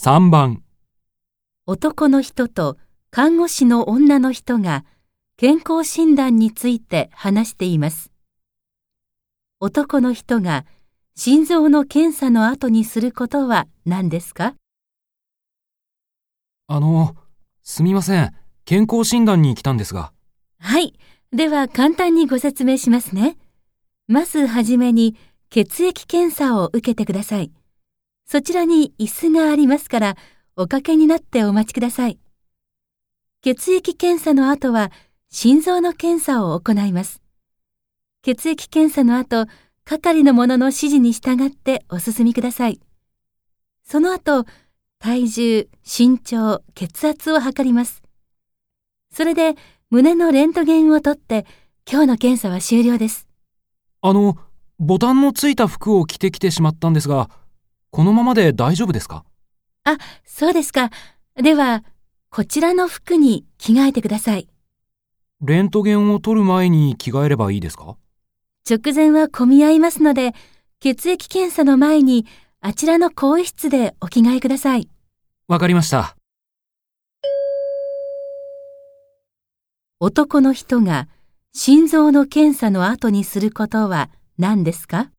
3番、男の人と看護師の女の人が健康診断について話しています。男の人が心臓の検査の後にすることは何ですか？あの、すみません。健康診断に来たんですが。はい。では簡単にご説明しますね。まずはじめに血液検査を受けてください。そちらに椅子がありますから、おかけになってお待ちください。血液検査の後は心臓の検査を行います。血液検査の後、係の者の指示に従ってお進みください。その後、体重、身長、血圧を測ります。それで胸のレントゲンを取って今日の検査は終了です。あの、ボタンのついた服を着てきてしまったんですが、このままで大丈夫ですか？あ、そうですか。では、こちらの服に着替えてください。レントゲンを取る前に着替えればいいですか？直前は混み合いますので、血液検査の前にあちらの更衣室でお着替えください。わかりました。男の人が心臓の検査の後にすることは何ですか？